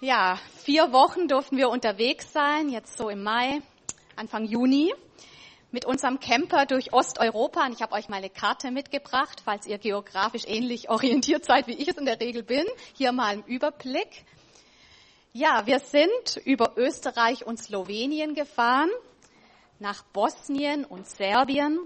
Ja, vier Wochen durften wir unterwegs sein, jetzt so im Mai, Anfang Juni, mit unserem Camper durch Osteuropa. Und ich habe euch mal eine Karte mitgebracht, falls ihr geografisch ähnlich orientiert seid, wie ich es in der Regel bin. Hier mal im Überblick. Ja, wir sind über Österreich und Slowenien gefahren, nach Bosnien und Serbien.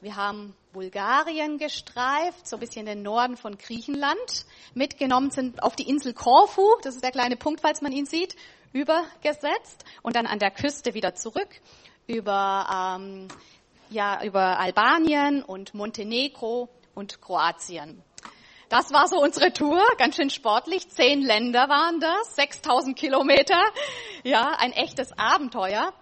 Wir haben Bulgarien gestreift, so ein bisschen den Norden von Griechenland. Mitgenommen sind auf die Insel Korfu, das ist der kleine Punkt, falls man ihn sieht, übergesetzt und dann an der Küste wieder zurück über, ähm, ja, über Albanien und Montenegro und Kroatien. Das war so unsere Tour, ganz schön sportlich. Zehn Länder waren das, 6000 Kilometer. Ja, ein echtes Abenteuer.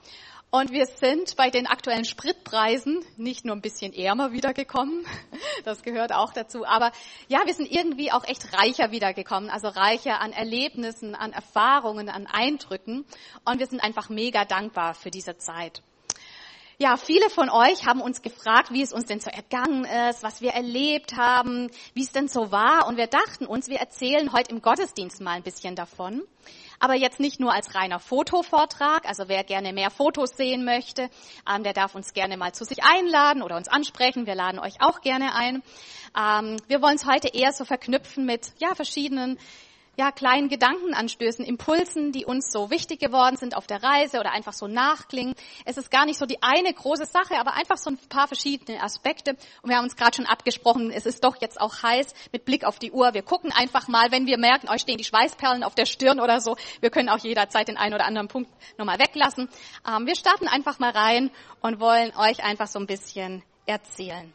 Und wir sind bei den aktuellen Spritpreisen nicht nur ein bisschen ärmer wiedergekommen, das gehört auch dazu, aber ja, wir sind irgendwie auch echt reicher wiedergekommen, also reicher an Erlebnissen, an Erfahrungen, an Eindrücken. Und wir sind einfach mega dankbar für diese Zeit. Ja, viele von euch haben uns gefragt, wie es uns denn so ergangen ist, was wir erlebt haben, wie es denn so war. Und wir dachten uns, wir erzählen heute im Gottesdienst mal ein bisschen davon aber jetzt nicht nur als reiner Fotovortrag. Also wer gerne mehr Fotos sehen möchte, ähm, der darf uns gerne mal zu sich einladen oder uns ansprechen. Wir laden euch auch gerne ein. Ähm, wir wollen es heute eher so verknüpfen mit ja verschiedenen ja, kleinen Gedankenanstößen, Impulsen, die uns so wichtig geworden sind auf der Reise oder einfach so nachklingen. Es ist gar nicht so die eine große Sache, aber einfach so ein paar verschiedene Aspekte. Und wir haben uns gerade schon abgesprochen, es ist doch jetzt auch heiß mit Blick auf die Uhr. Wir gucken einfach mal, wenn wir merken, euch stehen die Schweißperlen auf der Stirn oder so. Wir können auch jederzeit den einen oder anderen Punkt nochmal weglassen. Ähm, wir starten einfach mal rein und wollen euch einfach so ein bisschen erzählen.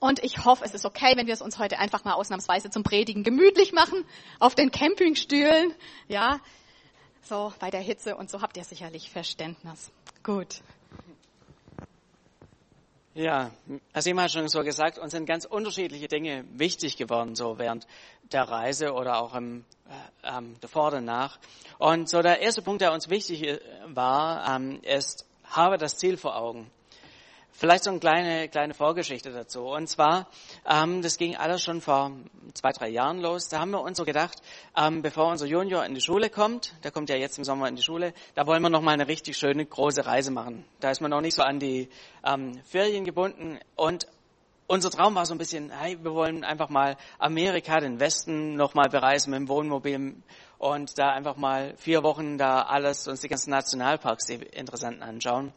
Und ich hoffe, es ist okay, wenn wir es uns heute einfach mal ausnahmsweise zum Predigen gemütlich machen, auf den Campingstühlen, ja, so bei der Hitze und so habt ihr sicherlich Verständnis. Gut. Ja, Siemann hat schon so gesagt, uns sind ganz unterschiedliche Dinge wichtig geworden, so während der Reise oder auch im, äh, ähm, davor danach. Und so der erste Punkt, der uns wichtig äh, war, ähm, ist, habe das Ziel vor Augen. Vielleicht so eine kleine, kleine Vorgeschichte dazu. Und zwar, ähm, das ging alles schon vor zwei, drei Jahren los. Da haben wir uns so gedacht, ähm, bevor unser Junior in die Schule kommt, der kommt ja jetzt im Sommer in die Schule, da wollen wir noch mal eine richtig schöne große Reise machen. Da ist man noch nicht so an die ähm, Ferien gebunden. Und unser Traum war so ein bisschen, hey, wir wollen einfach mal Amerika, den Westen noch mal bereisen mit dem Wohnmobil und da einfach mal vier Wochen da alles, uns die ganzen Nationalparks, die interessanten anschauen.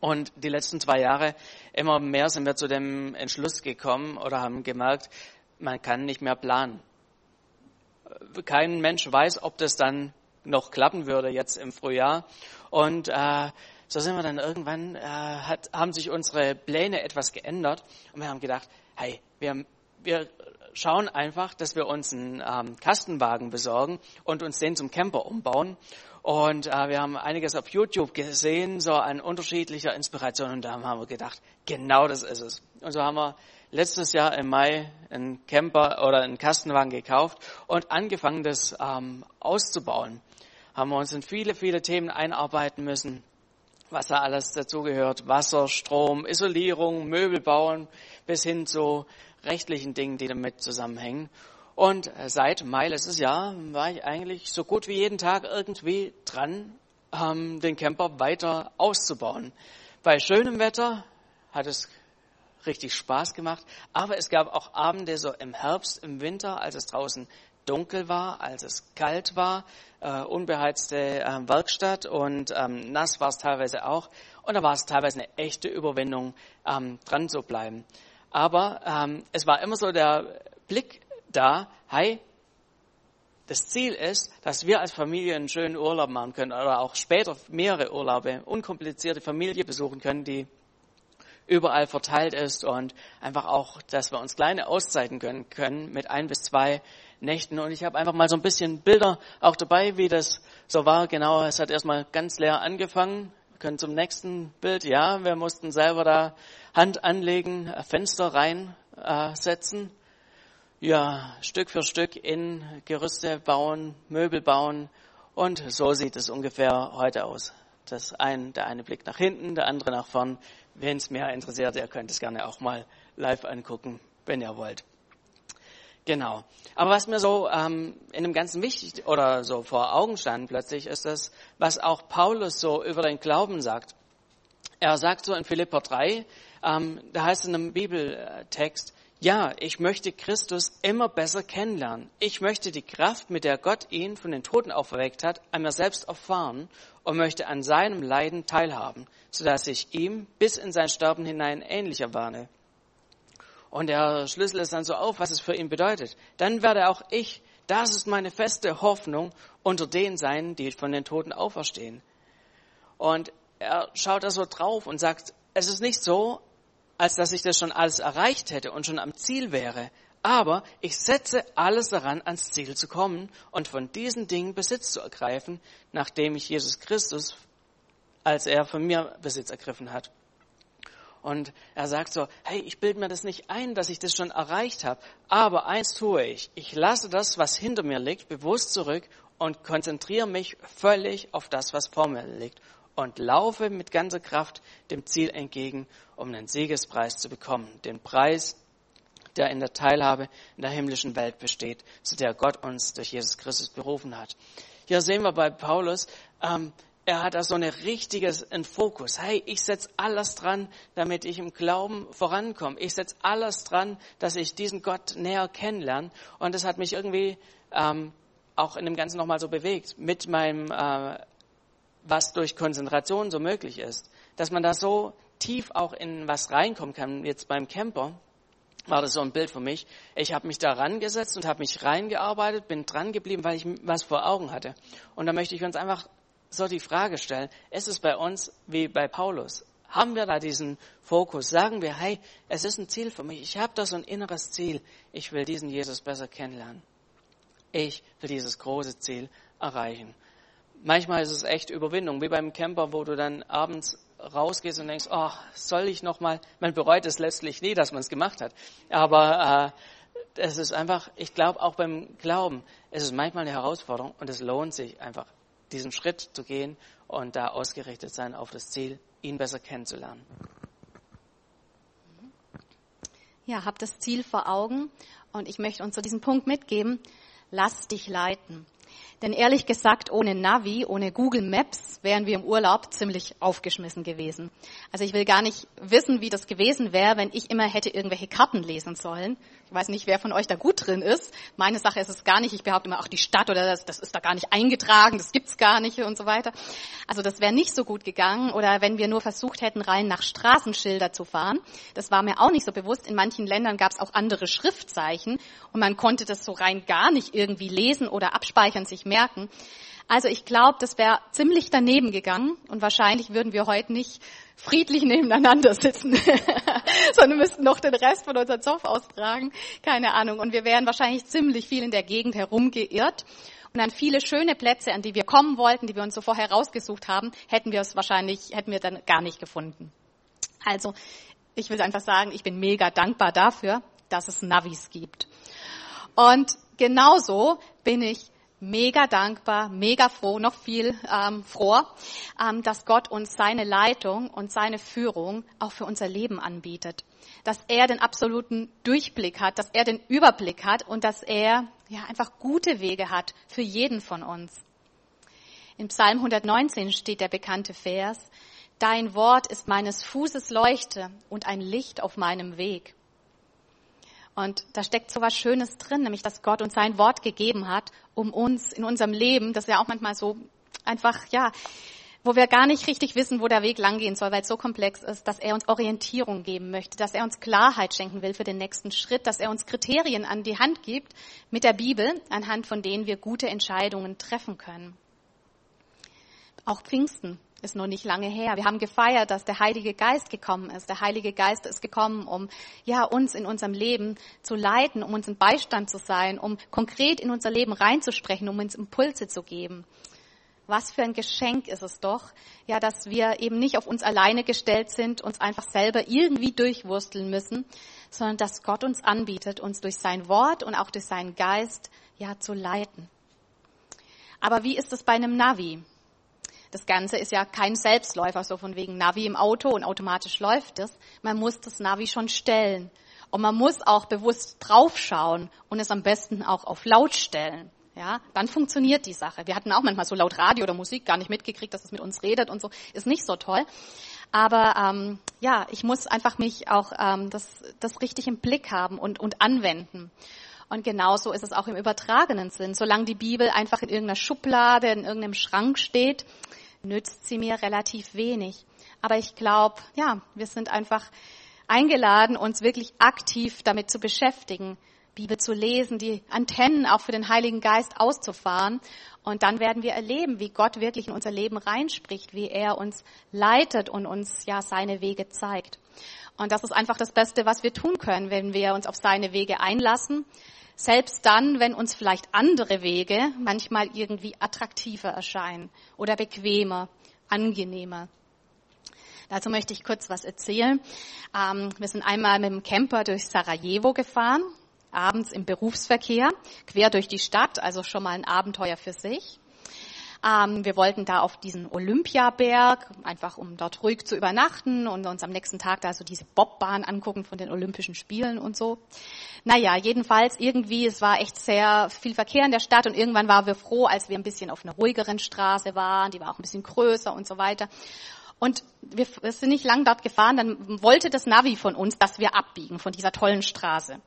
Und die letzten zwei Jahre immer mehr sind wir zu dem Entschluss gekommen oder haben gemerkt, man kann nicht mehr planen. Kein Mensch weiß, ob das dann noch klappen würde jetzt im Frühjahr. Und äh, so sind wir dann irgendwann, äh, hat, haben sich unsere Pläne etwas geändert und wir haben gedacht, hey, wir, wir schauen einfach, dass wir uns einen ähm, Kastenwagen besorgen und uns den zum Camper umbauen und äh, wir haben einiges auf YouTube gesehen, so an unterschiedlicher Inspiration. Und da haben wir gedacht, genau das ist es. Und so haben wir letztes Jahr im Mai einen Camper oder einen Kastenwagen gekauft und angefangen, das ähm, auszubauen. Haben wir uns in viele, viele Themen einarbeiten müssen, was da alles dazugehört. Wasser, Strom, Isolierung, Möbel bauen, bis hin zu rechtlichen Dingen, die damit zusammenhängen. Und seit Mai letztes Jahr war ich eigentlich so gut wie jeden Tag irgendwie dran, ähm, den Camper weiter auszubauen. Bei schönem Wetter hat es richtig Spaß gemacht, aber es gab auch Abende so im Herbst, im Winter, als es draußen dunkel war, als es kalt war, äh, unbeheizte äh, Werkstatt und ähm, nass war es teilweise auch. Und da war es teilweise eine echte Überwindung, ähm, dran zu bleiben. Aber ähm, es war immer so der Blick da, hey, das Ziel ist, dass wir als Familie einen schönen Urlaub machen können oder auch später mehrere Urlaube, unkomplizierte Familie besuchen können, die überall verteilt ist und einfach auch, dass wir uns kleine Auszeiten gönnen können mit ein bis zwei Nächten. Und ich habe einfach mal so ein bisschen Bilder auch dabei, wie das so war. Genau, es hat erstmal ganz leer angefangen. Wir können zum nächsten Bild, ja, wir mussten selber da Hand anlegen, Fenster reinsetzen. Äh, ja, Stück für Stück in Gerüste bauen, Möbel bauen und so sieht es ungefähr heute aus. Das ein, der eine blickt nach hinten, der andere nach vorn. Wen es mehr interessiert, ihr könnt es gerne auch mal live angucken, wenn ihr wollt. Genau. Aber was mir so ähm, in dem Ganzen wichtig oder so vor Augen stand plötzlich, ist das, was auch Paulus so über den Glauben sagt. Er sagt so in Philipper 3, ähm, da heißt es in einem Bibeltext, ja, ich möchte Christus immer besser kennenlernen. Ich möchte die Kraft, mit der Gott ihn von den Toten auferweckt hat, an mir selbst erfahren und möchte an seinem Leiden teilhaben, sodass ich ihm bis in sein Sterben hinein ähnlicher werde. Und er schlüsselt es dann so auf, was es für ihn bedeutet. Dann werde auch ich, das ist meine feste Hoffnung, unter denen sein, die von den Toten auferstehen. Und er schaut da so drauf und sagt, es ist nicht so, als dass ich das schon alles erreicht hätte und schon am Ziel wäre. Aber ich setze alles daran, ans Ziel zu kommen und von diesen Dingen Besitz zu ergreifen, nachdem ich Jesus Christus, als er von mir Besitz ergriffen hat. Und er sagt so, hey, ich bilde mir das nicht ein, dass ich das schon erreicht habe, aber eins tue ich. Ich lasse das, was hinter mir liegt, bewusst zurück und konzentriere mich völlig auf das, was vor mir liegt und laufe mit ganzer Kraft dem Ziel entgegen, um einen Siegespreis zu bekommen. Den Preis, der in der Teilhabe in der himmlischen Welt besteht, zu der Gott uns durch Jesus Christus berufen hat. Hier sehen wir bei Paulus, ähm, er hat da so eine richtiges einen Fokus. Hey, ich setze alles dran, damit ich im Glauben vorankomme. Ich setze alles dran, dass ich diesen Gott näher kennenlerne. Und das hat mich irgendwie ähm, auch in dem Ganzen nochmal so bewegt. Mit meinem äh, was durch Konzentration so möglich ist. Dass man da so tief auch in was reinkommen kann. Jetzt beim Camper war das so ein Bild für mich. Ich habe mich da rangesetzt und habe mich reingearbeitet, bin dran geblieben, weil ich was vor Augen hatte. Und da möchte ich uns einfach so die Frage stellen, ist es bei uns wie bei Paulus? Haben wir da diesen Fokus? Sagen wir, hey, es ist ein Ziel für mich. Ich habe da so ein inneres Ziel. Ich will diesen Jesus besser kennenlernen. Ich will dieses große Ziel erreichen manchmal ist es echt Überwindung, wie beim Camper, wo du dann abends rausgehst und denkst, oh, soll ich noch mal? Man bereut es letztlich nie, dass man es gemacht hat. Aber äh, es ist einfach, ich glaube auch beim Glauben, es ist manchmal eine Herausforderung und es lohnt sich einfach, diesen Schritt zu gehen und da ausgerichtet sein auf das Ziel, ihn besser kennenzulernen. Ja, hab das Ziel vor Augen und ich möchte uns zu diesem Punkt mitgeben, lass dich leiten. Denn ehrlich gesagt, ohne Navi, ohne Google Maps wären wir im Urlaub ziemlich aufgeschmissen gewesen. Also ich will gar nicht wissen, wie das gewesen wäre, wenn ich immer hätte irgendwelche Karten lesen sollen. Ich weiß nicht, wer von euch da gut drin ist. Meine Sache ist es gar nicht. Ich behaupte immer, ach, die Stadt oder das, das ist da gar nicht eingetragen, das gibt's gar nicht und so weiter. Also das wäre nicht so gut gegangen. Oder wenn wir nur versucht hätten, rein nach Straßenschilder zu fahren. Das war mir auch nicht so bewusst. In manchen Ländern gab's auch andere Schriftzeichen und man konnte das so rein gar nicht irgendwie lesen oder abspeichern, sich merken. Also ich glaube, das wäre ziemlich daneben gegangen und wahrscheinlich würden wir heute nicht friedlich nebeneinander sitzen, sondern müssten noch den Rest von unserem Zoff austragen. Keine Ahnung. Und wir wären wahrscheinlich ziemlich viel in der Gegend herumgeirrt. Und an viele schöne Plätze, an die wir kommen wollten, die wir uns so vorher rausgesucht haben, hätten wir es wahrscheinlich, hätten wir dann gar nicht gefunden. Also, ich will einfach sagen, ich bin mega dankbar dafür, dass es Navis gibt. Und genauso bin ich mega dankbar, mega froh, noch viel ähm, froher, ähm, dass Gott uns seine Leitung und seine Führung auch für unser Leben anbietet. Dass er den absoluten Durchblick hat, dass er den Überblick hat und dass er ja einfach gute Wege hat für jeden von uns. In Psalm 119 steht der bekannte Vers, Dein Wort ist meines Fußes Leuchte und ein Licht auf meinem Weg. Und da steckt so was Schönes drin, nämlich dass Gott uns sein Wort gegeben hat, um uns in unserem Leben, das ist ja auch manchmal so einfach, ja, wo wir gar nicht richtig wissen, wo der Weg langgehen soll, weil es so komplex ist, dass er uns Orientierung geben möchte, dass er uns Klarheit schenken will für den nächsten Schritt, dass er uns Kriterien an die Hand gibt mit der Bibel, anhand von denen wir gute Entscheidungen treffen können. Auch Pfingsten ist noch nicht lange her. Wir haben gefeiert, dass der Heilige Geist gekommen ist. Der Heilige Geist ist gekommen, um ja uns in unserem Leben zu leiten, um uns ein Beistand zu sein, um konkret in unser Leben reinzusprechen, um uns Impulse zu geben. Was für ein Geschenk ist es doch, ja, dass wir eben nicht auf uns alleine gestellt sind, uns einfach selber irgendwie durchwursteln müssen, sondern dass Gott uns anbietet, uns durch sein Wort und auch durch seinen Geist ja zu leiten. Aber wie ist es bei einem Navi? Das Ganze ist ja kein Selbstläufer, so von wegen Navi im Auto und automatisch läuft es. Man muss das Navi schon stellen. Und man muss auch bewusst draufschauen und es am besten auch auf laut stellen. Ja, dann funktioniert die Sache. Wir hatten auch manchmal so laut Radio oder Musik gar nicht mitgekriegt, dass es mit uns redet und so. Ist nicht so toll. Aber ähm, ja, ich muss einfach mich auch ähm, das, das richtig im Blick haben und, und anwenden. Und genauso ist es auch im übertragenen Sinn. Solange die Bibel einfach in irgendeiner Schublade, in irgendeinem Schrank steht, nützt sie mir relativ wenig. Aber ich glaube, ja, wir sind einfach eingeladen, uns wirklich aktiv damit zu beschäftigen, Bibel zu lesen, die Antennen auch für den Heiligen Geist auszufahren. Und dann werden wir erleben, wie Gott wirklich in unser Leben reinspricht, wie er uns leitet und uns ja seine Wege zeigt. Und das ist einfach das Beste, was wir tun können, wenn wir uns auf seine Wege einlassen. Selbst dann, wenn uns vielleicht andere Wege manchmal irgendwie attraktiver erscheinen oder bequemer, angenehmer. Dazu möchte ich kurz was erzählen. Ähm, wir sind einmal mit dem Camper durch Sarajevo gefahren abends im Berufsverkehr, quer durch die Stadt, also schon mal ein Abenteuer für sich. Ähm, wir wollten da auf diesen Olympiaberg, einfach um dort ruhig zu übernachten und uns am nächsten Tag da so diese Bobbahn angucken von den Olympischen Spielen und so. Naja, jedenfalls irgendwie, es war echt sehr viel Verkehr in der Stadt und irgendwann waren wir froh, als wir ein bisschen auf einer ruhigeren Straße waren, die war auch ein bisschen größer und so weiter. Und wir sind nicht lang dort gefahren, dann wollte das Navi von uns, dass wir abbiegen von dieser tollen Straße.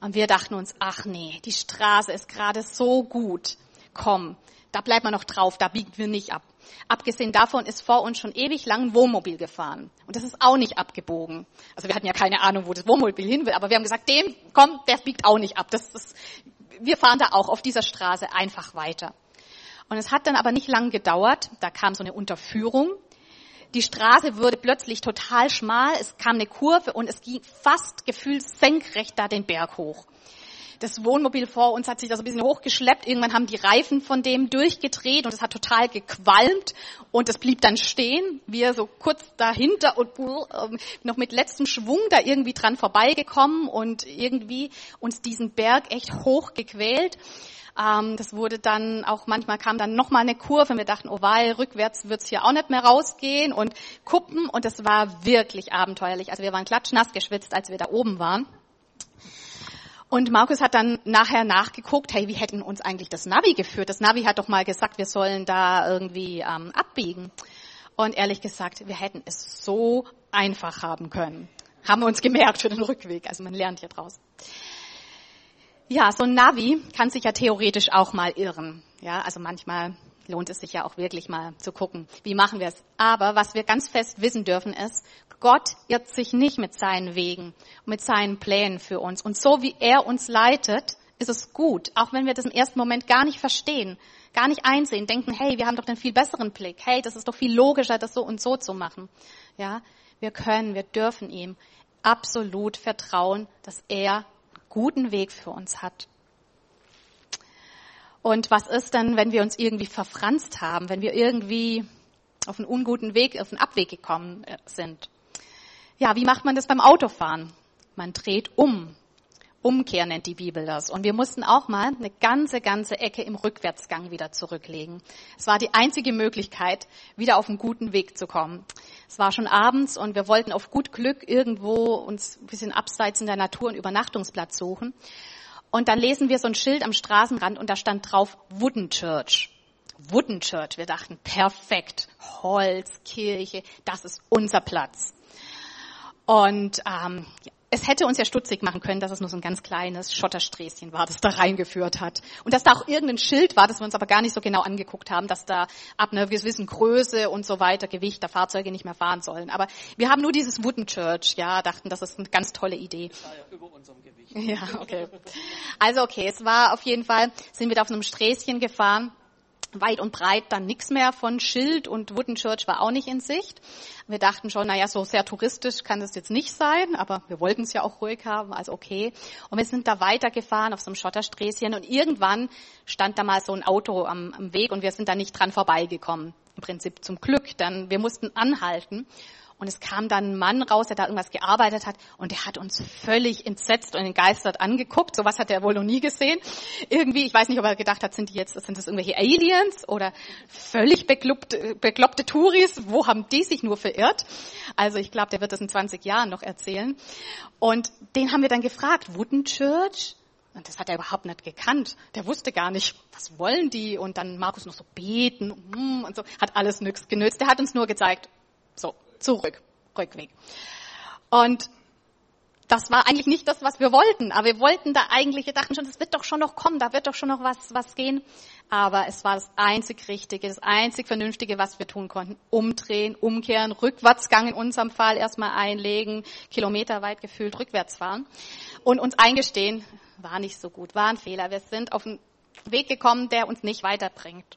Und wir dachten uns, ach nee, die Straße ist gerade so gut. Komm, da bleibt man noch drauf, da biegen wir nicht ab. Abgesehen davon ist vor uns schon ewig lang ein Wohnmobil gefahren. Und das ist auch nicht abgebogen. Also wir hatten ja keine Ahnung, wo das Wohnmobil hin will, aber wir haben gesagt, dem, komm, der biegt auch nicht ab. Das ist, wir fahren da auch auf dieser Straße einfach weiter. Und es hat dann aber nicht lang gedauert. Da kam so eine Unterführung die Straße wurde plötzlich total schmal, es kam eine Kurve und es ging fast gefühlt senkrecht da den Berg hoch. Das Wohnmobil vor uns hat sich da so ein bisschen hochgeschleppt. Irgendwann haben die Reifen von dem durchgedreht und es hat total gequalmt und es blieb dann stehen. Wir so kurz dahinter und äh, noch mit letztem Schwung da irgendwie dran vorbeigekommen und irgendwie uns diesen Berg echt hochgequält. Ähm, das wurde dann auch, manchmal kam dann nochmal eine Kurve und wir dachten, oh weil, rückwärts wird's hier auch nicht mehr rausgehen und Kuppen und es war wirklich abenteuerlich. Also wir waren klatschnass geschwitzt, als wir da oben waren. Und Markus hat dann nachher nachgeguckt, hey, wie hätten uns eigentlich das Navi geführt? Das Navi hat doch mal gesagt, wir sollen da irgendwie ähm, abbiegen. Und ehrlich gesagt, wir hätten es so einfach haben können. Haben wir uns gemerkt für den Rückweg. Also man lernt hier draus. Ja, so ein Navi kann sich ja theoretisch auch mal irren. Ja, also manchmal lohnt es sich ja auch wirklich mal zu gucken, wie machen wir es. Aber was wir ganz fest wissen dürfen ist, Gott irrt sich nicht mit seinen Wegen mit seinen Plänen für uns. Und so wie er uns leitet, ist es gut, auch wenn wir das im ersten Moment gar nicht verstehen, gar nicht einsehen, denken, hey, wir haben doch den viel besseren Blick. Hey, das ist doch viel logischer, das so und so zu machen. Ja, wir können, wir dürfen ihm absolut vertrauen, dass er guten Weg für uns hat. Und was ist denn, wenn wir uns irgendwie verfranst haben, wenn wir irgendwie auf einen unguten Weg, auf einen Abweg gekommen äh, sind? Ja, wie macht man das beim Autofahren? Man dreht um. Umkehr nennt die Bibel das. Und wir mussten auch mal eine ganze, ganze Ecke im Rückwärtsgang wieder zurücklegen. Es war die einzige Möglichkeit, wieder auf einen guten Weg zu kommen. Es war schon abends und wir wollten auf gut Glück irgendwo uns ein bisschen abseits in der Natur einen Übernachtungsplatz suchen. Und dann lesen wir so ein Schild am Straßenrand und da stand drauf Wooden Church. Wooden Church. Wir dachten, perfekt. Holz, Kirche, das ist unser Platz. Und ähm, es hätte uns ja stutzig machen können, dass es nur so ein ganz kleines Schottersträßchen war, das da reingeführt hat. Und dass da auch irgendein Schild war, das wir uns aber gar nicht so genau angeguckt haben, dass da ab einer gewissen Größe und so weiter Gewicht der Fahrzeuge nicht mehr fahren sollen. Aber wir haben nur dieses Wooden Church, ja, dachten, das ist eine ganz tolle Idee. Das war ja über unserem Gewicht. Ja, okay. Also okay, es war auf jeden Fall, sind wir da auf einem Sträßchen gefahren weit und breit dann nichts mehr von Schild und Wooden Church war auch nicht in Sicht. Wir dachten schon, naja, so sehr touristisch kann das jetzt nicht sein, aber wir wollten es ja auch ruhig haben, also okay. Und wir sind da weitergefahren auf so einem Schottersträßchen und irgendwann stand da mal so ein Auto am, am Weg und wir sind da nicht dran vorbeigekommen. Im Prinzip zum Glück, dann wir mussten anhalten. Und es kam dann ein Mann raus, der da irgendwas gearbeitet hat und der hat uns völlig entsetzt und entgeistert angeguckt. Sowas hat er wohl noch nie gesehen. Irgendwie, ich weiß nicht, ob er gedacht hat, sind die jetzt, sind das irgendwelche Aliens oder völlig bekloppte, bekloppte Touris? Wo haben die sich nur verirrt? Also ich glaube, der wird das in 20 Jahren noch erzählen. Und den haben wir dann gefragt, Wooden Church? Und das hat er überhaupt nicht gekannt. Der wusste gar nicht, was wollen die? Und dann Markus noch so beten hm, und so. Hat alles nix genützt. Der hat uns nur gezeigt, so, zurück, Rückweg. Und das war eigentlich nicht das, was wir wollten. Aber wir wollten da eigentlich, wir dachten schon, das wird doch schon noch kommen, da wird doch schon noch was, was gehen. Aber es war das einzig Richtige, das einzig Vernünftige, was wir tun konnten. Umdrehen, umkehren, Rückwärtsgang in unserem Fall erstmal einlegen, kilometerweit gefühlt rückwärts fahren und uns eingestehen, war nicht so gut, war ein Fehler. Wir sind auf einen Weg gekommen, der uns nicht weiterbringt.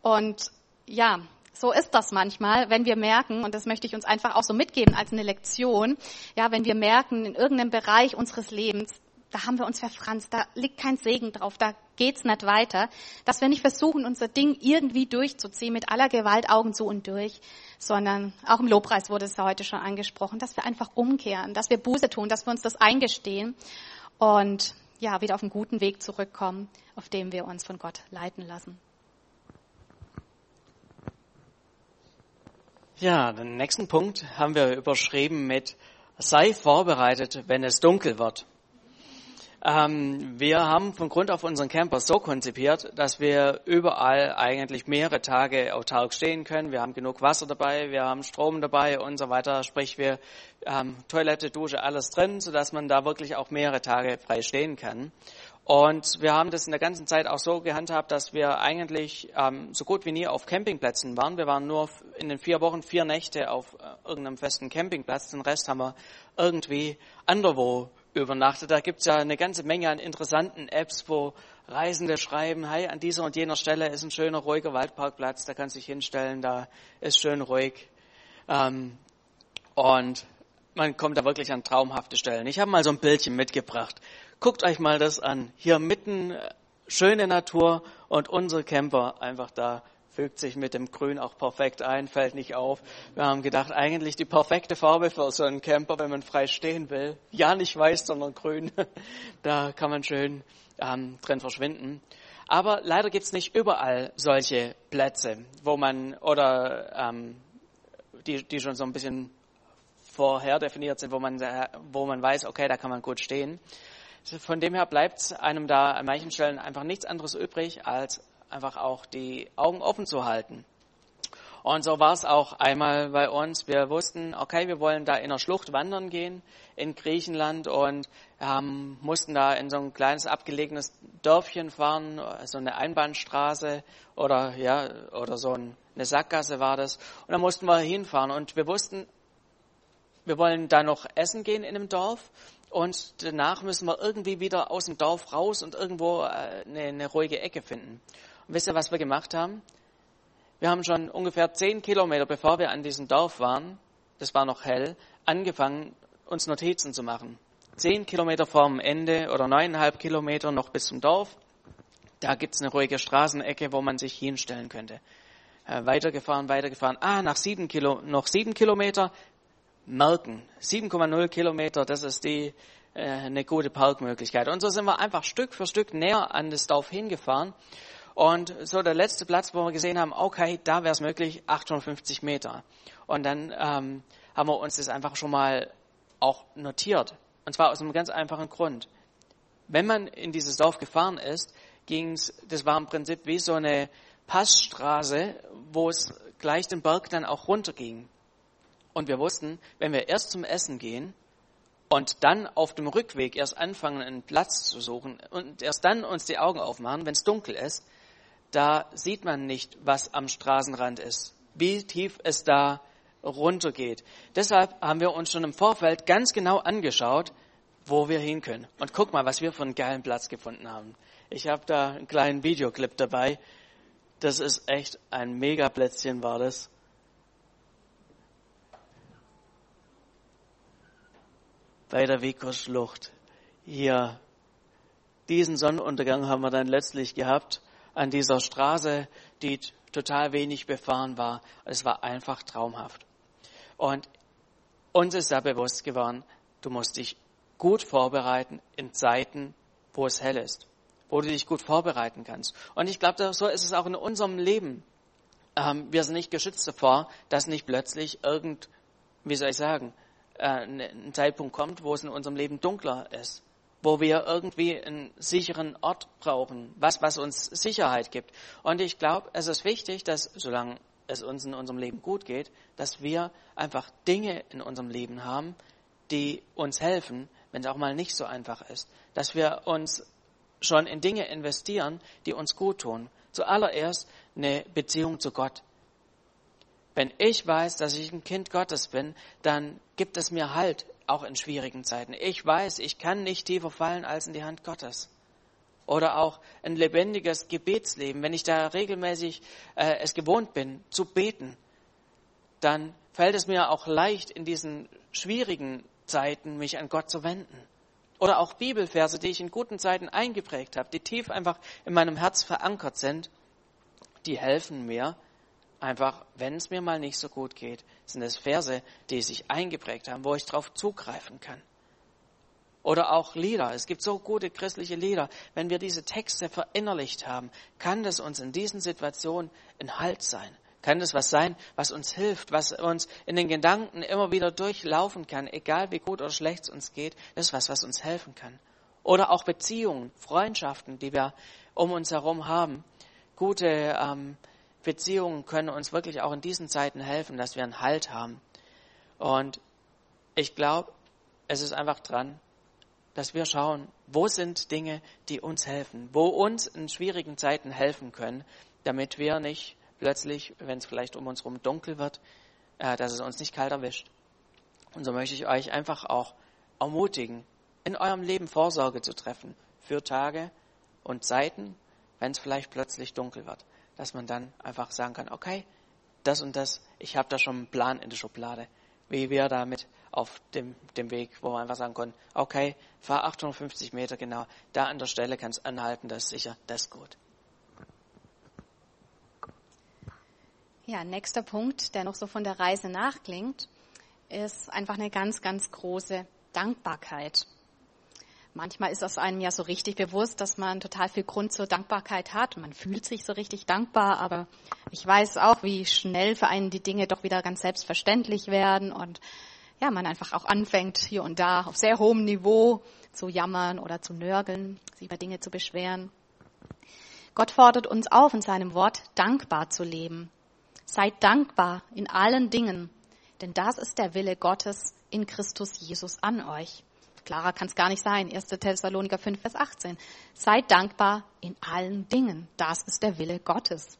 Und ja, so ist das manchmal, wenn wir merken, und das möchte ich uns einfach auch so mitgeben als eine Lektion, ja, wenn wir merken, in irgendeinem Bereich unseres Lebens, da haben wir uns verfranst, da liegt kein Segen drauf, da geht's nicht weiter, dass wir nicht versuchen, unser Ding irgendwie durchzuziehen mit aller Gewalt Augen zu und durch, sondern auch im Lobpreis wurde es heute schon angesprochen, dass wir einfach umkehren, dass wir Buße tun, dass wir uns das eingestehen und ja, wieder auf einen guten Weg zurückkommen, auf dem wir uns von Gott leiten lassen. Ja, den nächsten Punkt haben wir überschrieben mit sei vorbereitet, wenn es dunkel wird. Ähm, wir haben von Grund auf unseren Camper so konzipiert, dass wir überall eigentlich mehrere Tage autark stehen können. Wir haben genug Wasser dabei, wir haben Strom dabei und so weiter. Sprich, wir haben Toilette, Dusche, alles drin, sodass man da wirklich auch mehrere Tage frei stehen kann. Und wir haben das in der ganzen Zeit auch so gehandhabt, dass wir eigentlich ähm, so gut wie nie auf Campingplätzen waren. Wir waren nur in den vier Wochen vier Nächte auf äh, irgendeinem festen Campingplatz. Den Rest haben wir irgendwie anderwo übernachtet. Da gibt's ja eine ganze Menge an interessanten Apps, wo Reisende schreiben, hey, an dieser und jener Stelle ist ein schöner, ruhiger Waldparkplatz, da kannst du dich hinstellen, da ist schön ruhig. Ähm, und man kommt da wirklich an traumhafte Stellen. Ich habe mal so ein Bildchen mitgebracht. Guckt euch mal das an. Hier mitten äh, schöne Natur und unser Camper einfach da fügt sich mit dem Grün auch perfekt ein, fällt nicht auf. Wir haben gedacht, eigentlich die perfekte Farbe für so einen Camper, wenn man frei stehen will. Ja, nicht weiß, sondern grün. Da kann man schön ähm, drin verschwinden. Aber leider gibt's nicht überall solche Plätze, wo man oder ähm, die, die schon so ein bisschen vorher definiert sind, wo man, wo man weiß, okay, da kann man gut stehen. Von dem her bleibt einem da an manchen Stellen einfach nichts anderes übrig, als einfach auch die Augen offen zu halten. Und so war es auch einmal bei uns. Wir wussten, okay, wir wollen da in der Schlucht wandern gehen in Griechenland und ähm, mussten da in so ein kleines abgelegenes Dörfchen fahren, so eine Einbahnstraße oder ja oder so eine Sackgasse war das. Und da mussten wir hinfahren und wir wussten, wir wollen da noch essen gehen in dem Dorf und danach müssen wir irgendwie wieder aus dem Dorf raus und irgendwo äh, eine, eine ruhige Ecke finden. Und wisst ihr, was wir gemacht haben? Wir haben schon ungefähr zehn Kilometer, bevor wir an diesem Dorf waren, das war noch hell, angefangen, uns Notizen zu machen. Zehn Kilometer vorm Ende oder neuneinhalb Kilometer noch bis zum Dorf. Da gibt's eine ruhige Straßenecke, wo man sich hinstellen könnte. Äh, weitergefahren, weitergefahren. Ah, nach sieben Kilo, noch sieben Kilometer merken. 7,0 Kilometer, das ist die äh, eine gute Parkmöglichkeit. Und so sind wir einfach Stück für Stück näher an das Dorf hingefahren. Und so der letzte Platz, wo wir gesehen haben, okay, da wäre es möglich, 850 Meter. Und dann ähm, haben wir uns das einfach schon mal auch notiert. Und zwar aus einem ganz einfachen Grund. Wenn man in dieses Dorf gefahren ist, ging's, das war im Prinzip wie so eine Passstraße, wo es gleich den Berg dann auch runterging. Und wir wussten, wenn wir erst zum Essen gehen und dann auf dem Rückweg erst anfangen, einen Platz zu suchen und erst dann uns die Augen aufmachen, wenn es dunkel ist, da sieht man nicht, was am Straßenrand ist, wie tief es da runtergeht. Deshalb haben wir uns schon im Vorfeld ganz genau angeschaut, wo wir hin können. Und guck mal, was wir für einen geilen Platz gefunden haben. Ich habe da einen kleinen Videoclip dabei. Das ist echt ein Mega-Plätzchen war das. Bei der Wikos-Schlucht. Hier, diesen Sonnenuntergang haben wir dann letztlich gehabt an dieser Straße, die total wenig befahren war. Es war einfach traumhaft. Und uns ist da bewusst geworden, du musst dich gut vorbereiten in Zeiten, wo es hell ist, wo du dich gut vorbereiten kannst. Und ich glaube, so ist es auch in unserem Leben. Ähm, wir sind nicht geschützt davor, dass nicht plötzlich irgend, wie soll ich sagen, äh, ein Zeitpunkt kommt, wo es in unserem Leben dunkler ist, wo wir irgendwie einen sicheren Ort brauchen, was, was uns Sicherheit gibt. Und ich glaube, es ist wichtig, dass solange es uns in unserem Leben gut geht, dass wir einfach Dinge in unserem Leben haben, die uns helfen, wenn es auch mal nicht so einfach ist. Dass wir uns schon in Dinge investieren, die uns gut tun. Zuallererst eine Beziehung zu Gott. Wenn ich weiß, dass ich ein Kind Gottes bin, dann gibt es mir Halt, auch in schwierigen Zeiten. Ich weiß, ich kann nicht tiefer fallen als in die Hand Gottes. Oder auch ein lebendiges Gebetsleben. Wenn ich da regelmäßig äh, es gewohnt bin, zu beten, dann fällt es mir auch leicht, in diesen schwierigen Zeiten mich an Gott zu wenden. Oder auch Bibelverse, die ich in guten Zeiten eingeprägt habe, die tief einfach in meinem Herz verankert sind, die helfen mir, einfach, wenn es mir mal nicht so gut geht, sind es Verse, die sich eingeprägt haben, wo ich darauf zugreifen kann. Oder auch Lieder. Es gibt so gute christliche Lieder. Wenn wir diese Texte verinnerlicht haben, kann das uns in diesen Situationen ein Halt sein. Kann das was sein, was uns hilft, was uns in den Gedanken immer wieder durchlaufen kann, egal wie gut oder schlecht es uns geht. Das ist was, was uns helfen kann. Oder auch Beziehungen, Freundschaften, die wir um uns herum haben. Gute ähm, Beziehungen können uns wirklich auch in diesen Zeiten helfen, dass wir einen Halt haben. Und ich glaube, es ist einfach dran, dass wir schauen, wo sind Dinge, die uns helfen, wo uns in schwierigen Zeiten helfen können, damit wir nicht plötzlich, wenn es vielleicht um uns herum dunkel wird, äh, dass es uns nicht kalt erwischt. Und so möchte ich euch einfach auch ermutigen, in eurem Leben Vorsorge zu treffen für Tage und Zeiten, wenn es vielleicht plötzlich dunkel wird, dass man dann einfach sagen kann, okay, das und das, ich habe da schon einen Plan in der Schublade wie wir damit auf dem, dem Weg, wo wir einfach sagen können, okay, fahr 850 Meter genau, da an der Stelle kannst du anhalten, das ist sicher, das ist gut. Ja, nächster Punkt, der noch so von der Reise nachklingt, ist einfach eine ganz, ganz große Dankbarkeit. Manchmal ist das einem ja so richtig bewusst, dass man total viel Grund zur Dankbarkeit hat. Man fühlt sich so richtig dankbar, aber ich weiß auch, wie schnell für einen die Dinge doch wieder ganz selbstverständlich werden und ja, man einfach auch anfängt, hier und da auf sehr hohem Niveau zu jammern oder zu nörgeln, sich über Dinge zu beschweren. Gott fordert uns auf, in seinem Wort dankbar zu leben. Seid dankbar in allen Dingen, denn das ist der Wille Gottes in Christus Jesus an euch. Klarer kann es gar nicht sein. 1. Thessaloniker 5, Vers 18. Seid dankbar in allen Dingen. Das ist der Wille Gottes.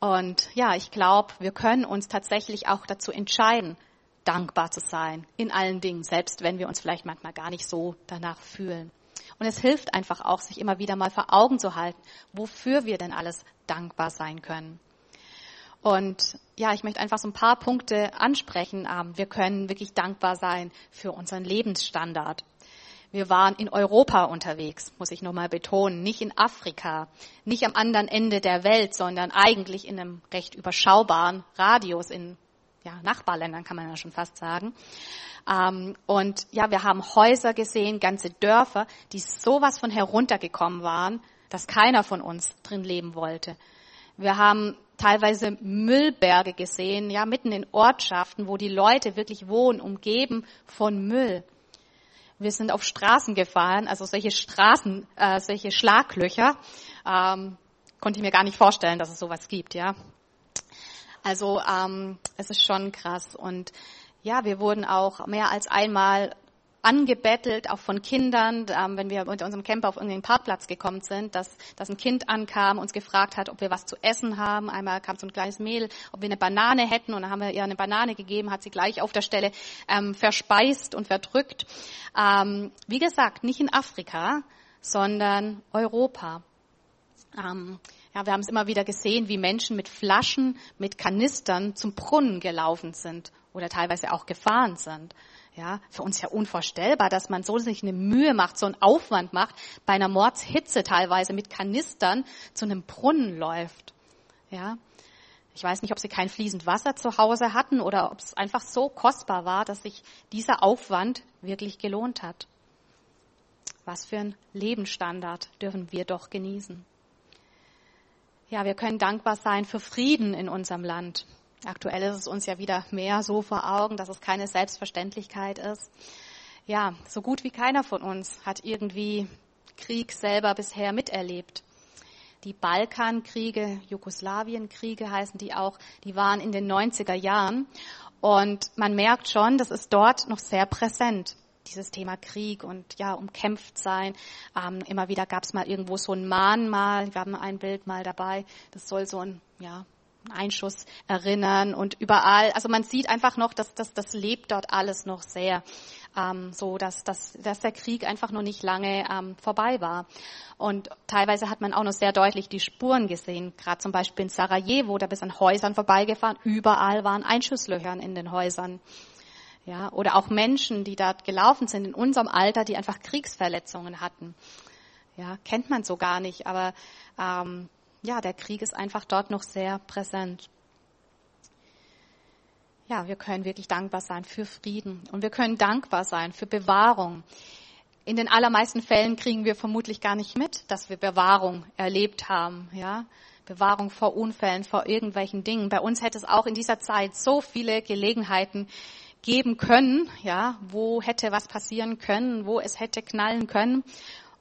Und ja, ich glaube, wir können uns tatsächlich auch dazu entscheiden, dankbar zu sein in allen Dingen, selbst wenn wir uns vielleicht manchmal gar nicht so danach fühlen. Und es hilft einfach auch, sich immer wieder mal vor Augen zu halten, wofür wir denn alles dankbar sein können. Und ja, ich möchte einfach so ein paar Punkte ansprechen. Ähm, wir können wirklich dankbar sein für unseren Lebensstandard. Wir waren in Europa unterwegs, muss ich nochmal betonen, nicht in Afrika, nicht am anderen Ende der Welt, sondern eigentlich in einem recht überschaubaren Radius in ja, Nachbarländern kann man ja schon fast sagen. Ähm, und ja, wir haben Häuser gesehen, ganze Dörfer, die sowas von heruntergekommen waren, dass keiner von uns drin leben wollte. Wir haben teilweise Müllberge gesehen, ja, mitten in Ortschaften, wo die Leute wirklich wohnen, umgeben von Müll. Wir sind auf Straßen gefahren, also solche Straßen, äh, solche Schlaglöcher, ähm, konnte ich mir gar nicht vorstellen, dass es sowas gibt, ja. Also ähm, es ist schon krass und ja, wir wurden auch mehr als einmal angebettelt, auch von Kindern, ähm, wenn wir mit unserem Camper auf irgendeinen Parkplatz gekommen sind, dass, dass ein Kind ankam, uns gefragt hat, ob wir was zu essen haben. Einmal kam so ein kleines Mädel, ob wir eine Banane hätten und dann haben wir ihr eine Banane gegeben, hat sie gleich auf der Stelle ähm, verspeist und verdrückt. Ähm, wie gesagt, nicht in Afrika, sondern Europa. Ähm, ja, wir haben es immer wieder gesehen, wie Menschen mit Flaschen, mit Kanistern zum Brunnen gelaufen sind oder teilweise auch gefahren sind. Ja, für uns ja unvorstellbar, dass man so sich eine Mühe macht, so einen Aufwand macht, bei einer Mordshitze teilweise mit Kanistern zu einem Brunnen läuft. Ja, Ich weiß nicht, ob sie kein fließend Wasser zu Hause hatten oder ob es einfach so kostbar war, dass sich dieser Aufwand wirklich gelohnt hat. Was für ein Lebensstandard dürfen wir doch genießen. Ja, wir können dankbar sein für Frieden in unserem Land. Aktuell ist es uns ja wieder mehr so vor Augen, dass es keine Selbstverständlichkeit ist. Ja, so gut wie keiner von uns hat irgendwie Krieg selber bisher miterlebt. Die Balkankriege, Jugoslawienkriege heißen die auch, die waren in den 90er Jahren. Und man merkt schon, das ist dort noch sehr präsent dieses Thema Krieg und ja, umkämpft sein. Ähm, immer wieder gab es mal irgendwo so ein Mahnmal, wir haben ein Bild mal dabei, das soll so ein, ja, Einschuss erinnern und überall, also man sieht einfach noch, dass, dass das lebt dort alles noch sehr ähm, so, dass, dass, dass der Krieg einfach noch nicht lange ähm, vorbei war. Und teilweise hat man auch noch sehr deutlich die Spuren gesehen, gerade zum Beispiel in Sarajevo, da bis an Häusern vorbeigefahren, überall waren Einschusslöchern in den Häusern. Ja, oder auch Menschen, die dort gelaufen sind in unserem Alter, die einfach Kriegsverletzungen hatten. Ja, kennt man so gar nicht, aber ähm, ja, der Krieg ist einfach dort noch sehr präsent ja, wir können wirklich dankbar sein für Frieden und wir können dankbar sein für Bewahrung. In den allermeisten Fällen kriegen wir vermutlich gar nicht mit, dass wir Bewahrung erlebt haben, ja. Bewahrung vor Unfällen, vor irgendwelchen Dingen. Bei uns hätte es auch in dieser Zeit so viele Gelegenheiten geben können, ja, wo hätte was passieren können, wo es hätte knallen können.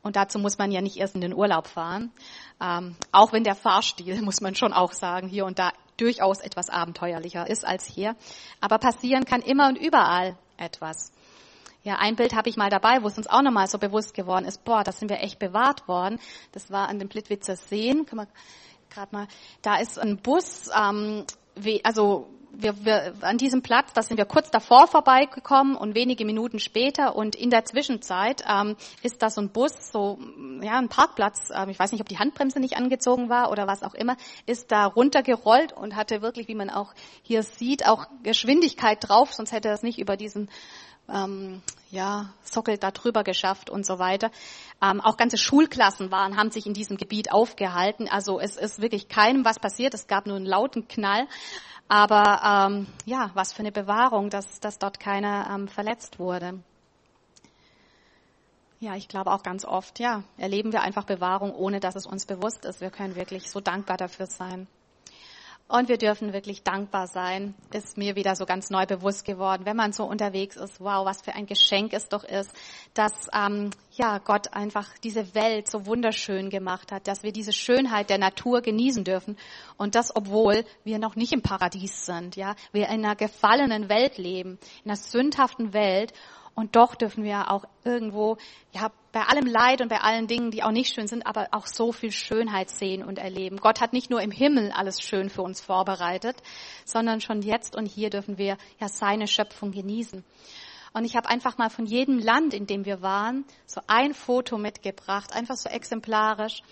Und dazu muss man ja nicht erst in den Urlaub fahren. Ähm, auch wenn der Fahrstil, muss man schon auch sagen, hier und da durchaus etwas abenteuerlicher ist als hier. Aber passieren kann immer und überall etwas. Ja, ein Bild habe ich mal dabei, wo es uns auch nochmal so bewusst geworden ist, boah, da sind wir echt bewahrt worden. Das war an den Plitwitzer Seen, können wir gerade mal, da ist ein Bus, ähm, also wir, wir, an diesem Platz, da sind wir kurz davor vorbeigekommen und wenige Minuten später und in der Zwischenzeit ähm, ist da so ein Bus, so ja ein Parkplatz, ähm, ich weiß nicht, ob die Handbremse nicht angezogen war oder was auch immer, ist da runtergerollt und hatte wirklich, wie man auch hier sieht, auch Geschwindigkeit drauf, sonst hätte er es nicht über diesen ähm, ja, Sockel da drüber geschafft und so weiter. Ähm, auch ganze Schulklassen waren, haben sich in diesem Gebiet aufgehalten. Also es ist wirklich keinem was passiert. Es gab nur einen lauten Knall. Aber ähm, ja, was für eine Bewahrung, dass, dass dort keiner ähm, verletzt wurde. Ja, ich glaube auch ganz oft, ja, erleben wir einfach Bewahrung, ohne dass es uns bewusst ist. Wir können wirklich so dankbar dafür sein. Und wir dürfen wirklich dankbar sein, ist mir wieder so ganz neu bewusst geworden, wenn man so unterwegs ist. Wow, was für ein Geschenk es doch ist, dass ähm, ja Gott einfach diese Welt so wunderschön gemacht hat, dass wir diese Schönheit der Natur genießen dürfen und das, obwohl wir noch nicht im Paradies sind. Ja, wir in einer gefallenen Welt leben, in einer sündhaften Welt und doch dürfen wir auch irgendwo, ja, bei allem Leid und bei allen Dingen, die auch nicht schön sind, aber auch so viel Schönheit sehen und erleben. Gott hat nicht nur im Himmel alles schön für uns vorbereitet, sondern schon jetzt und hier dürfen wir ja seine Schöpfung genießen. Und ich habe einfach mal von jedem Land, in dem wir waren, so ein Foto mitgebracht, einfach so exemplarisch,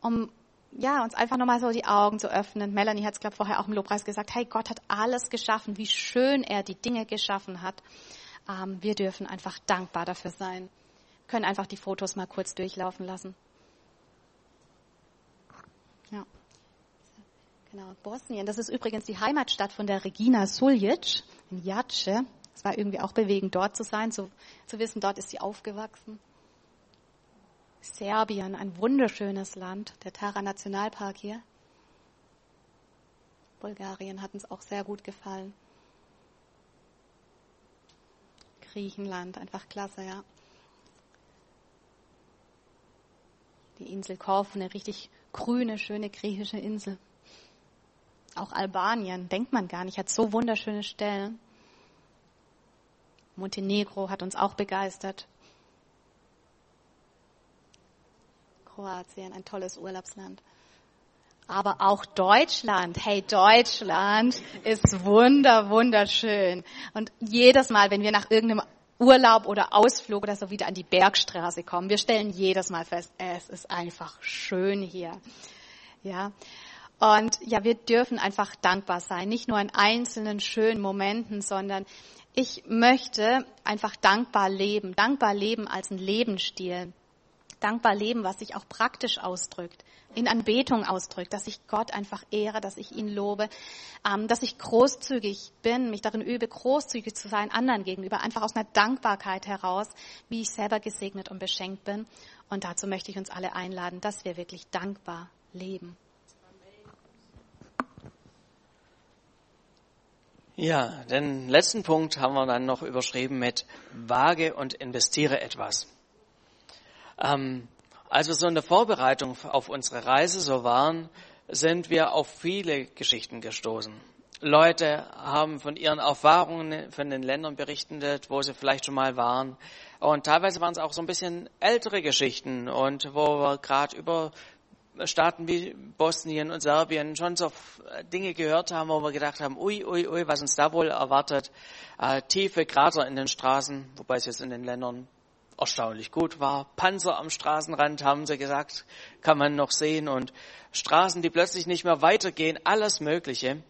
um ja, uns einfach nochmal so die Augen zu öffnen. Melanie hat es, glaube vorher auch im Lobpreis gesagt, hey, Gott hat alles geschaffen, wie schön er die Dinge geschaffen hat. Ähm, wir dürfen einfach dankbar dafür sein. Wir können einfach die Fotos mal kurz durchlaufen lassen. Ja. Genau, Bosnien. Das ist übrigens die Heimatstadt von der Regina Suljic in Jace. Es war irgendwie auch bewegend, dort zu sein, zu, zu wissen, dort ist sie aufgewachsen. Serbien, ein wunderschönes Land, der Tara Nationalpark hier. Bulgarien hat uns auch sehr gut gefallen. Griechenland. Einfach klasse, ja. Die Insel Korfu, eine richtig grüne, schöne griechische Insel. Auch Albanien, denkt man gar nicht, hat so wunderschöne Stellen. Montenegro hat uns auch begeistert. Kroatien, ein tolles Urlaubsland. Aber auch Deutschland, hey, Deutschland ist wunder, wunderschön. Und jedes Mal, wenn wir nach irgendeinem Urlaub oder Ausflug oder so wieder an die Bergstraße kommen, wir stellen jedes Mal fest, es ist einfach schön hier. Ja. Und ja, wir dürfen einfach dankbar sein. Nicht nur in einzelnen schönen Momenten, sondern ich möchte einfach dankbar leben. Dankbar leben als ein Lebensstil. Dankbar leben, was sich auch praktisch ausdrückt, in Anbetung ausdrückt, dass ich Gott einfach ehre, dass ich ihn lobe, ähm, dass ich großzügig bin, mich darin übe, großzügig zu sein anderen gegenüber, einfach aus einer Dankbarkeit heraus, wie ich selber gesegnet und beschenkt bin. Und dazu möchte ich uns alle einladen, dass wir wirklich dankbar leben. Ja, den letzten Punkt haben wir dann noch überschrieben mit wage und investiere etwas. Ähm, als wir so in der Vorbereitung auf unsere Reise so waren, sind wir auf viele Geschichten gestoßen. Leute haben von ihren Erfahrungen von den Ländern berichtet, wo sie vielleicht schon mal waren. Und teilweise waren es auch so ein bisschen ältere Geschichten und wo wir gerade über Staaten wie Bosnien und Serbien schon so Dinge gehört haben, wo wir gedacht haben, ui, ui, ui, was uns da wohl erwartet. Äh, tiefe Krater in den Straßen, wobei es jetzt in den Ländern erstaunlich gut war. Panzer am Straßenrand, haben sie gesagt, kann man noch sehen und Straßen, die plötzlich nicht mehr weitergehen, alles Mögliche.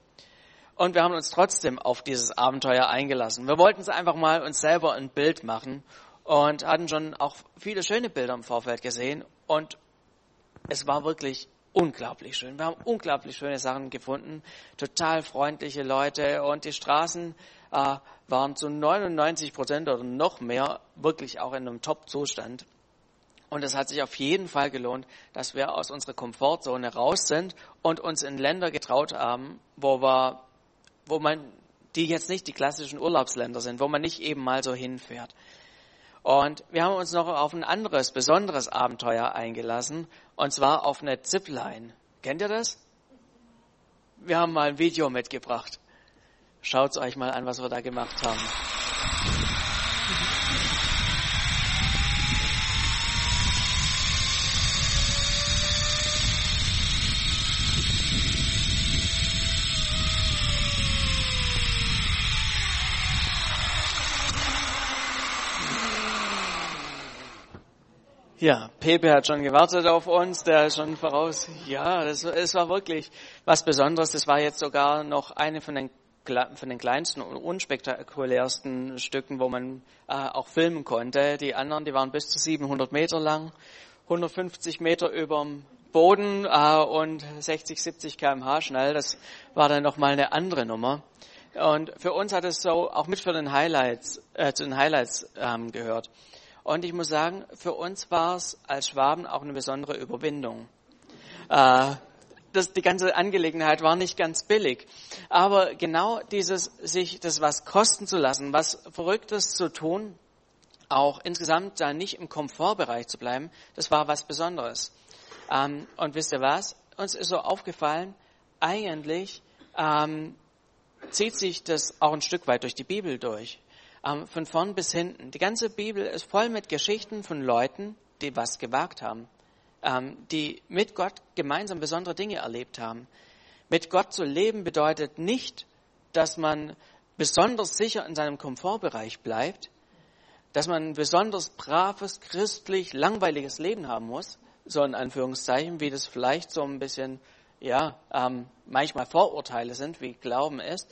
Und wir haben uns trotzdem auf dieses Abenteuer eingelassen. Wir wollten es einfach mal uns selber ein Bild machen und hatten schon auch viele schöne Bilder im Vorfeld gesehen und es war wirklich unglaublich schön. Wir haben unglaublich schöne Sachen gefunden, total freundliche Leute und die Straßen äh, waren zu 99 Prozent oder noch mehr wirklich auch in einem Top-Zustand. Und es hat sich auf jeden Fall gelohnt, dass wir aus unserer Komfortzone raus sind und uns in Länder getraut haben, wo wir, wo man, die jetzt nicht die klassischen Urlaubsländer sind, wo man nicht eben mal so hinfährt. Und wir haben uns noch auf ein anderes, besonderes Abenteuer eingelassen, und zwar auf eine Zipline. Kennt ihr das? Wir haben mal ein Video mitgebracht. Schaut euch mal an, was wir da gemacht haben. Ja, Pepe hat schon gewartet auf uns, der ist schon voraus. Ja, das, es war wirklich was Besonderes. Das war jetzt sogar noch eine von den, von den kleinsten und unspektakulärsten Stücken, wo man äh, auch filmen konnte. Die anderen, die waren bis zu 700 Meter lang, 150 Meter überm Boden äh, und 60, 70 kmh schnell. Das war dann nochmal eine andere Nummer. Und für uns hat es so auch mit für den Highlights, äh, zu den Highlights ähm, gehört. Und ich muss sagen, für uns war es als Schwaben auch eine besondere Überwindung. Äh, das, die ganze Angelegenheit war nicht ganz billig. Aber genau dieses, sich das was kosten zu lassen, was Verrücktes zu tun, auch insgesamt da nicht im Komfortbereich zu bleiben, das war was Besonderes. Ähm, und wisst ihr was? Uns ist so aufgefallen, eigentlich ähm, zieht sich das auch ein Stück weit durch die Bibel durch ähm, von vorn bis hinten. Die ganze Bibel ist voll mit Geschichten von Leuten, die was gewagt haben, die mit Gott gemeinsam besondere Dinge erlebt haben. Mit Gott zu leben bedeutet nicht, dass man besonders sicher in seinem Komfortbereich bleibt, dass man ein besonders braves, christlich, langweiliges Leben haben muss, so in Anführungszeichen, wie das vielleicht so ein bisschen, ja, ähm, manchmal Vorurteile sind, wie Glauben ist.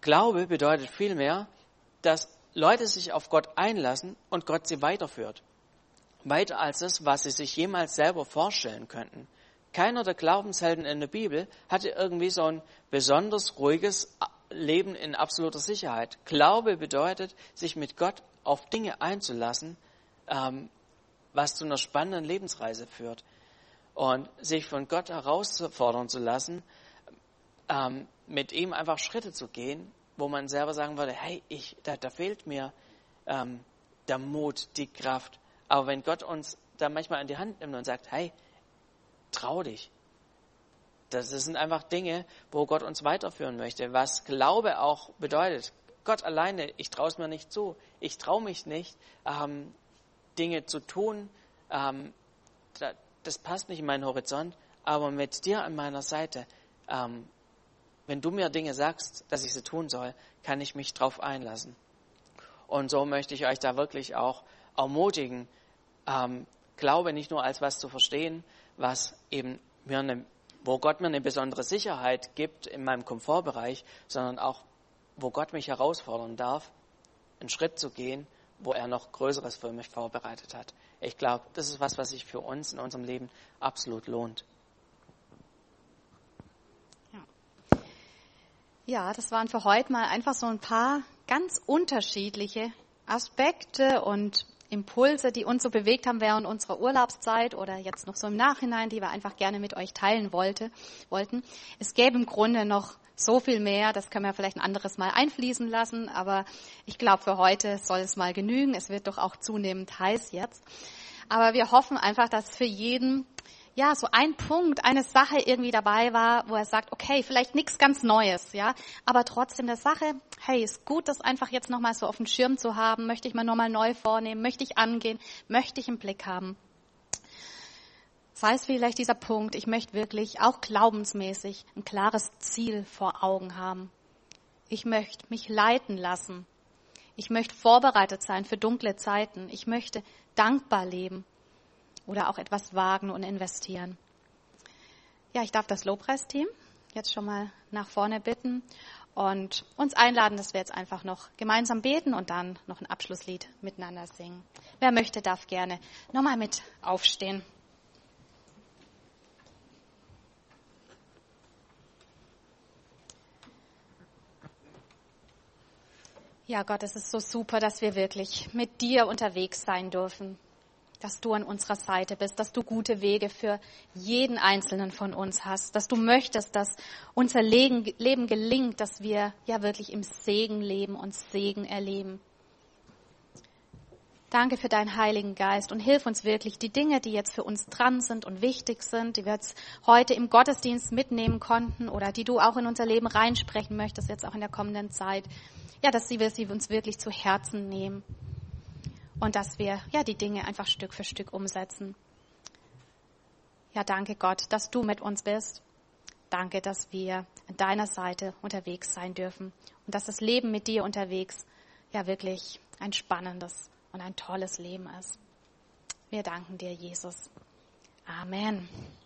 Glaube bedeutet vielmehr, dass Leute sich auf Gott einlassen und Gott sie weiterführt. Weiter als das, was sie sich jemals selber vorstellen könnten. Keiner der Glaubenshelden in der Bibel hatte irgendwie so ein besonders ruhiges Leben in absoluter Sicherheit. Glaube bedeutet, sich mit Gott auf Dinge einzulassen, ähm, was zu einer spannenden Lebensreise führt. Und sich von Gott herausfordern zu lassen, ähm, mit ihm einfach Schritte zu gehen, wo man selber sagen würde, hey, ich, da, da fehlt mir ähm, der Mut, die Kraft. Aber wenn Gott uns da manchmal an die Hand nimmt und sagt, hey, trau dich. Das sind einfach Dinge, wo Gott uns weiterführen möchte, was Glaube auch bedeutet. Gott alleine, ich traue es mir nicht zu. Ich traue mich nicht, ähm, Dinge zu tun. Ähm, da, das passt nicht in meinen Horizont. Aber mit dir an meiner Seite ähm, wenn du mir Dinge sagst, dass ich sie tun soll, kann ich mich darauf einlassen. Und so möchte ich euch da wirklich auch ermutigen, ähm, Glaube nicht nur als was zu verstehen, was eben mir eine, wo Gott mir eine besondere Sicherheit gibt in meinem Komfortbereich, sondern auch, wo Gott mich herausfordern darf, einen Schritt zu gehen, wo er noch Größeres für mich vorbereitet hat. Ich glaube, das ist was, was sich für uns in unserem Leben absolut lohnt. Ja, das waren für heute mal einfach so ein paar ganz unterschiedliche Aspekte und Impulse, die uns so bewegt haben während unserer Urlaubszeit oder jetzt noch so im Nachhinein, die wir einfach gerne mit euch teilen wollte, wollten. Es gäbe im Grunde noch so viel mehr, das können wir vielleicht ein anderes Mal einfließen lassen, aber ich glaube, für heute soll es mal genügen. Es wird doch auch zunehmend heiß jetzt. Aber wir hoffen einfach, dass für jeden ja, so ein Punkt, eine Sache irgendwie dabei war, wo er sagt, okay, vielleicht nichts ganz Neues, ja, aber trotzdem der Sache, hey, ist gut, das einfach jetzt nochmal so auf dem Schirm zu haben, möchte ich mal nochmal neu vornehmen, möchte ich angehen, möchte ich im Blick haben. Sei es vielleicht dieser Punkt, ich möchte wirklich auch glaubensmäßig ein klares Ziel vor Augen haben. Ich möchte mich leiten lassen. Ich möchte vorbereitet sein für dunkle Zeiten. Ich möchte dankbar leben oder auch etwas wagen und investieren. Ja, ich darf das Lobpreisteam jetzt schon mal nach vorne bitten und uns einladen, dass wir jetzt einfach noch gemeinsam beten und dann noch ein Abschlusslied miteinander singen. Wer möchte, darf gerne nochmal mit aufstehen. Ja, Gott, es ist so super, dass wir wirklich mit dir unterwegs sein dürfen dass du an unserer Seite bist, dass du gute Wege für jeden Einzelnen von uns hast, dass du möchtest, dass unser Leben gelingt, dass wir ja wirklich im Segen leben und Segen erleben. Danke für deinen Heiligen Geist und hilf uns wirklich, die Dinge, die jetzt für uns dran sind und wichtig sind, die wir jetzt heute im Gottesdienst mitnehmen konnten oder die du auch in unser Leben reinsprechen möchtest, jetzt auch in der kommenden Zeit, ja, dass wir sie uns wirklich zu Herzen nehmen und dass wir ja die Dinge einfach Stück für Stück umsetzen. Ja, danke Gott, dass du mit uns bist. Danke, dass wir an deiner Seite unterwegs sein dürfen und dass das Leben mit dir unterwegs ja wirklich ein spannendes und ein tolles Leben ist. Wir danken dir, Jesus. Amen.